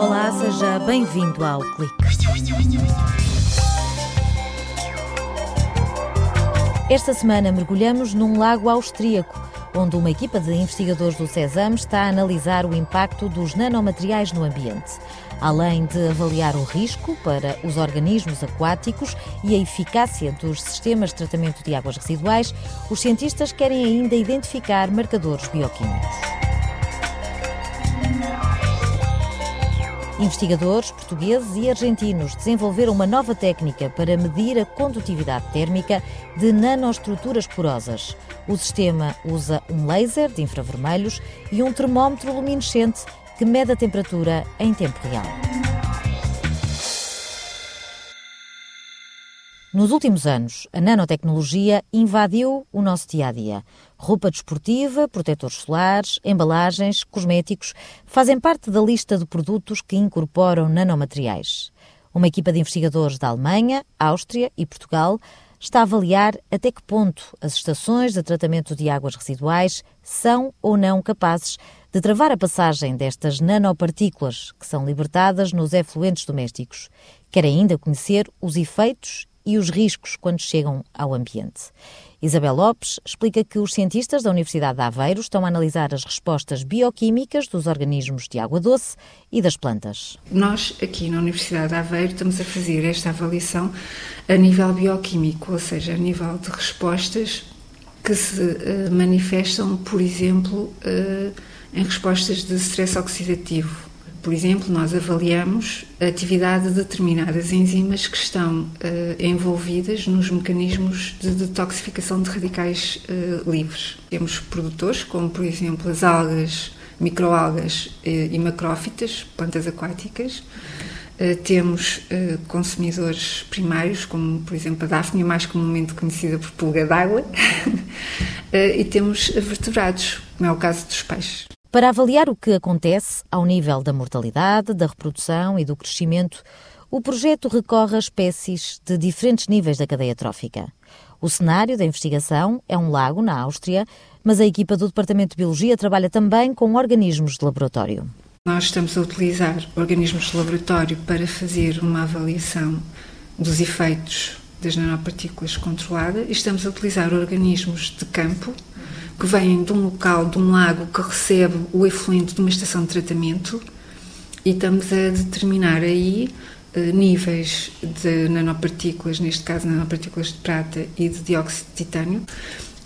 Olá, seja bem-vindo ao Clique. Esta semana mergulhamos num lago austríaco, onde uma equipa de investigadores do CESAM está a analisar o impacto dos nanomateriais no ambiente. Além de avaliar o risco para os organismos aquáticos e a eficácia dos sistemas de tratamento de águas residuais, os cientistas querem ainda identificar marcadores bioquímicos. Investigadores portugueses e argentinos desenvolveram uma nova técnica para medir a condutividade térmica de nanoestruturas porosas. O sistema usa um laser de infravermelhos e um termómetro luminescente que mede a temperatura em tempo real. Nos últimos anos, a nanotecnologia invadiu o nosso dia a dia. Roupa desportiva, protetores solares, embalagens, cosméticos fazem parte da lista de produtos que incorporam nanomateriais. Uma equipa de investigadores da Alemanha, Áustria e Portugal está a avaliar até que ponto as estações de tratamento de águas residuais são ou não capazes de travar a passagem destas nanopartículas que são libertadas nos efluentes domésticos. Quer ainda conhecer os efeitos e os riscos quando chegam ao ambiente. Isabel Lopes explica que os cientistas da Universidade de Aveiro estão a analisar as respostas bioquímicas dos organismos de água doce e das plantas. Nós, aqui na Universidade de Aveiro, estamos a fazer esta avaliação a nível bioquímico, ou seja, a nível de respostas que se uh, manifestam, por exemplo, uh, em respostas de stress oxidativo. Por exemplo, nós avaliamos a atividade de determinadas enzimas que estão uh, envolvidas nos mecanismos de detoxificação de radicais uh, livres. Temos produtores, como por exemplo as algas, microalgas uh, e macrófitas, plantas aquáticas. temos consumidores primários, como por exemplo a Daphne, mais comumente conhecida por pulga d'água. e temos vertebrados, como é o caso dos peixes. Para avaliar o que acontece ao nível da mortalidade, da reprodução e do crescimento, o projeto recorre a espécies de diferentes níveis da cadeia trófica. O cenário da investigação é um lago na Áustria, mas a equipa do Departamento de Biologia trabalha também com organismos de laboratório. Nós estamos a utilizar organismos de laboratório para fazer uma avaliação dos efeitos das nanopartículas controlada e estamos a utilizar organismos de campo que vêm de um local, de um lago que recebe o efluente de uma estação de tratamento e estamos a determinar aí eh, níveis de nanopartículas, neste caso nanopartículas de prata e de dióxido de titânio,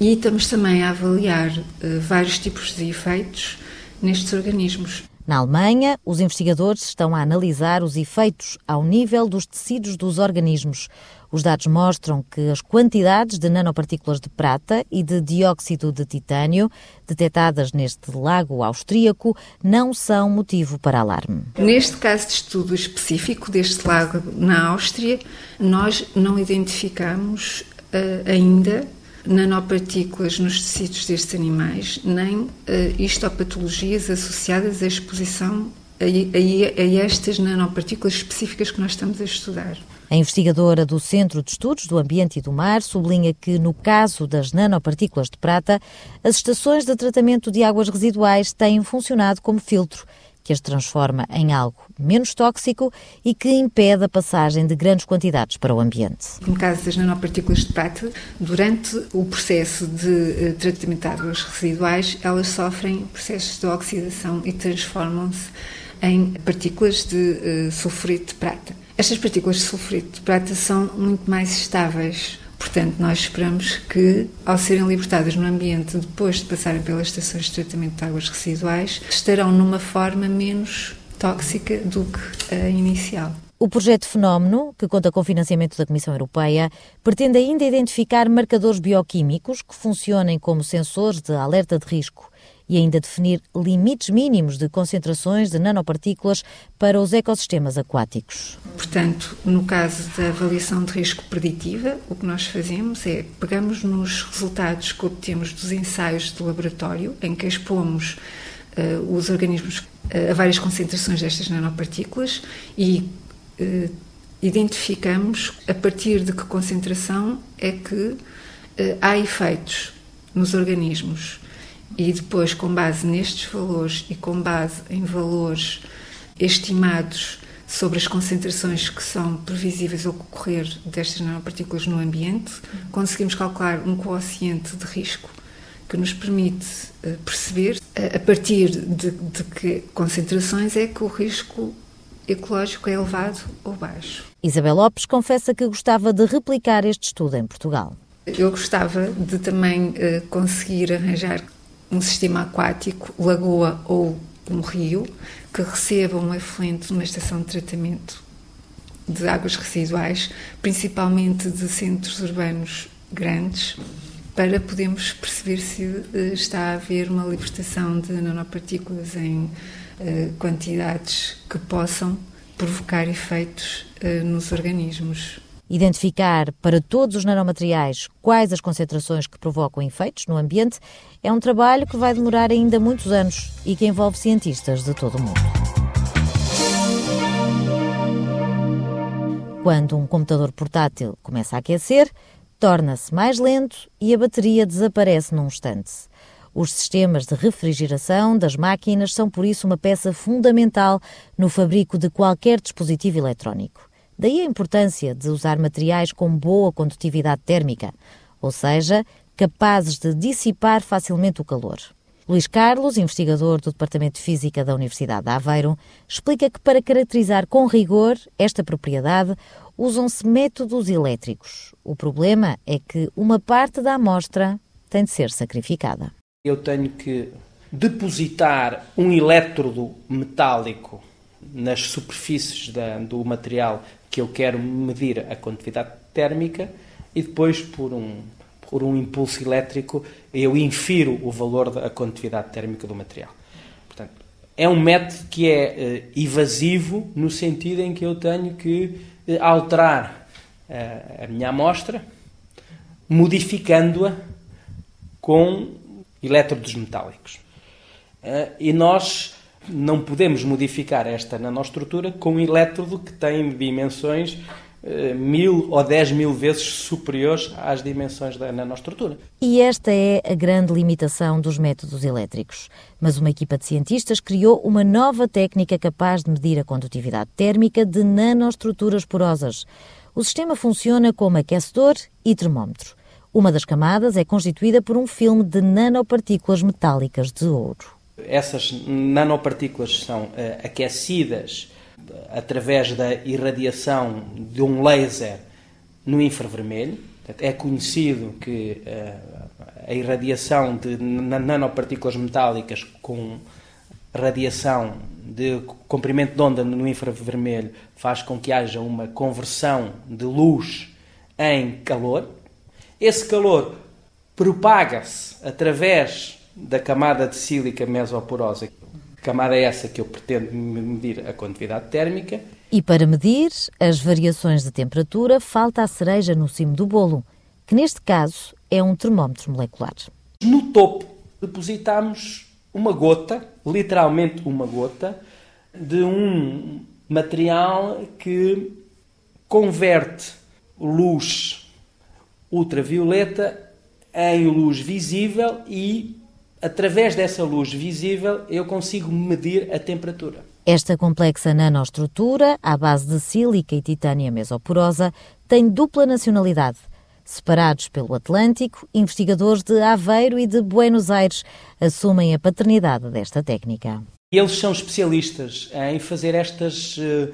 e estamos também a avaliar eh, vários tipos de efeitos nestes organismos. Na Alemanha, os investigadores estão a analisar os efeitos ao nível dos tecidos dos organismos. Os dados mostram que as quantidades de nanopartículas de prata e de dióxido de titânio detectadas neste lago austríaco não são motivo para alarme. Neste caso de estudo específico deste lago na Áustria, nós não identificamos uh, ainda nanopartículas nos tecidos destes animais, nem uh, histopatologias associadas à exposição a, a, a estas nanopartículas específicas que nós estamos a estudar. A investigadora do Centro de Estudos do Ambiente e do Mar sublinha que, no caso das nanopartículas de prata, as estações de tratamento de águas residuais têm funcionado como filtro que as transforma em algo menos tóxico e que impede a passagem de grandes quantidades para o ambiente. No caso das nanopartículas de prata, durante o processo de eh, tratamento de águas residuais, elas sofrem processos de oxidação e transformam-se em partículas de uh, sulfurito de prata. Estas partículas de sulfurito de prata são muito mais estáveis. Portanto, nós esperamos que, ao serem libertadas no ambiente depois de passarem pelas estações de tratamento de águas residuais, estarão numa forma menos tóxica do que a inicial. O projeto Fenómeno, que conta com financiamento da Comissão Europeia, pretende ainda identificar marcadores bioquímicos que funcionem como sensores de alerta de risco e ainda definir limites mínimos de concentrações de nanopartículas para os ecossistemas aquáticos. Portanto, no caso da avaliação de risco preditiva, o que nós fazemos é pegamos nos resultados que obtemos dos ensaios de laboratório, em que expomos uh, os organismos uh, a várias concentrações destas nanopartículas e uh, identificamos a partir de que concentração é que há efeitos nos organismos E depois, com base nestes valores e com base em valores estimados sobre as concentrações que são previsíveis ocorrer destas nanopartículas no ambiente, conseguimos calcular um quociente de risco que nos permite uh, perceber a partir de, de que concentrações é que o risco ecológico é elevado ou baixo. Isabel Lopes confessa que gostava de replicar este estudo em Portugal. Eu gostava de também uh, conseguir arranjar um sistema aquático, lagoa ou um rio, que receba um efluente numa estação de tratamento de águas residuais, principalmente de centros urbanos grandes, para podermos perceber se uh, está a haver uma libertação de nanopartículas em uh, quantidades que possam provocar efeitos uh, nos organismos. Identificar para todos os nanomateriais quais as concentrações que provocam efeitos no ambiente é um trabalho que vai demorar ainda muitos anos e que envolve cientistas de todo o mundo. Quando um computador portátil começa a aquecer, torna-se mais lento e a bateria desaparece num instante. Os sistemas de refrigeração das máquinas são, por isso, uma peça fundamental no fabrico de qualquer dispositivo eletrónico. Daí a importância de usar materiais com boa condutividade térmica, ou seja, capazes de dissipar facilmente o calor. Luís Carlos, investigador do Departamento de Física da Universidade de Aveiro, explica que para caracterizar com rigor esta propriedade usam-se métodos elétricos. O problema é que uma parte da amostra tem de ser sacrificada. Eu tenho que depositar um elétrodo metálico nas superfícies da, do material que eu quero medir a condutividade térmica e depois, por um, por um impulso elétrico, eu infiro o valor da condutividade térmica do material. Portanto, é um método que é uh, evasivo no sentido em que eu tenho que uh, alterar uh, a minha amostra, modificando-a com elétrodos metálicos. e nós não podemos modificar esta nanoestrutura com um elétrodo que tem dimensões eh, mil ou dez mil vezes superiores às dimensões da nanoestrutura. E esta é a grande limitação dos métodos elétricos. Mas uma equipa de cientistas criou uma nova técnica capaz de medir a condutividade térmica de nanoestruturas porosas. O sistema funciona como aquecedor e termómetro. Uma das camadas é constituída por um filme de nanopartículas metálicas de ouro. Essas nanopartículas são uh, aquecidas através da irradiação de um laser no infravermelho. É conhecido que uh, a irradiação de nanopartículas metálicas com radiação de comprimento de onda no infravermelho faz com que haja uma conversão de luz em calor. Esse calor propaga-se através da camada de sílica mesoporosa. Camada é essa que eu pretendo medir a condutividade térmica. E para medir as variações de temperatura, falta a cereja no cimo do bolo, que neste caso é um termómetro molecular. No topo depositamos uma gota, literalmente uma gota, de um material que converte luz ultravioleta em luz visível e através dessa luz visível, eu consigo medir a temperatura. Esta complexa nanoestrutura, à base de sílica e titânia mesoporosa, tem dupla nacionalidade. Separados pelo Atlântico, investigadores de Aveiro e de Buenos Aires assumem a paternidade desta técnica. Eles são especialistas em fazer estas uh,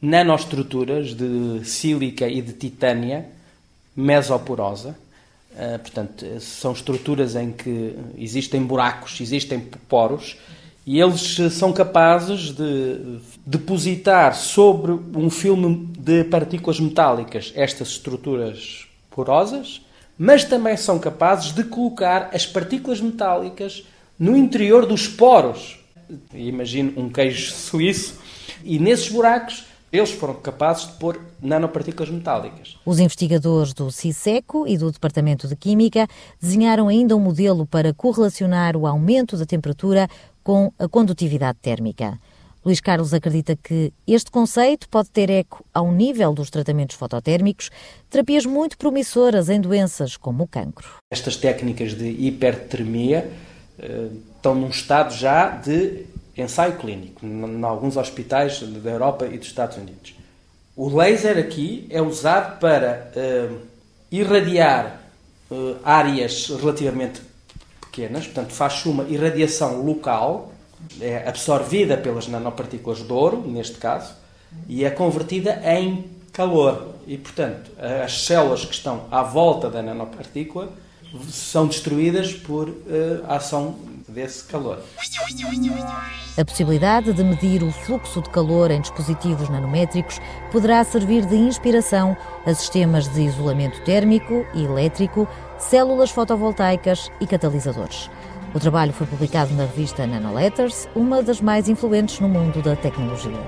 nanoestruturas de sílica e de titânia mesoporosa, Uh, portanto, são estruturas em que existem buracos, existem poros, e eles são capazes de depositar sobre um filme de partículas metálicas estas estruturas porosas, mas também são capazes de colocar as partículas metálicas no interior dos poros. Imagino um queijo suíço, e nesses buracos eles foram capazes de pôr nanopartículas metálicas. Os investigadores do CISECO e do Departamento de Química desenharam ainda um modelo para correlacionar o aumento da temperatura com a condutividade térmica. Luís Carlos acredita que este conceito pode ter eco ao nível dos tratamentos fototérmicos, terapias muito promissoras em doenças como o cancro. Estas técnicas de hipertermia estão num estado já de ensaio clínico, em alguns hospitais da Europa e dos Estados Unidos. O laser aqui é usado para uh, irradiar uh, áreas relativamente pequenas, portanto, faz uma irradiação local, é absorvida pelas nanopartículas de ouro, neste caso, e é convertida em calor. E, portanto, as células que estão à volta da nanopartícula são destruídas por uh, ação desse calor. A possibilidade de medir o fluxo de calor em dispositivos nanométricos poderá servir de inspiração a sistemas de isolamento térmico e elétrico, células fotovoltaicas e catalisadores. O trabalho foi publicado na revista Nanoletters, uma das mais influentes no mundo da tecnologia.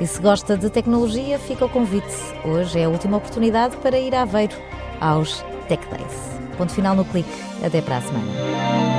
E se gosta de tecnologia, fica o convite. Hoje é a última oportunidade para ir a Aveiro aos Tech Days. Ponto final no clique. Até para a semana.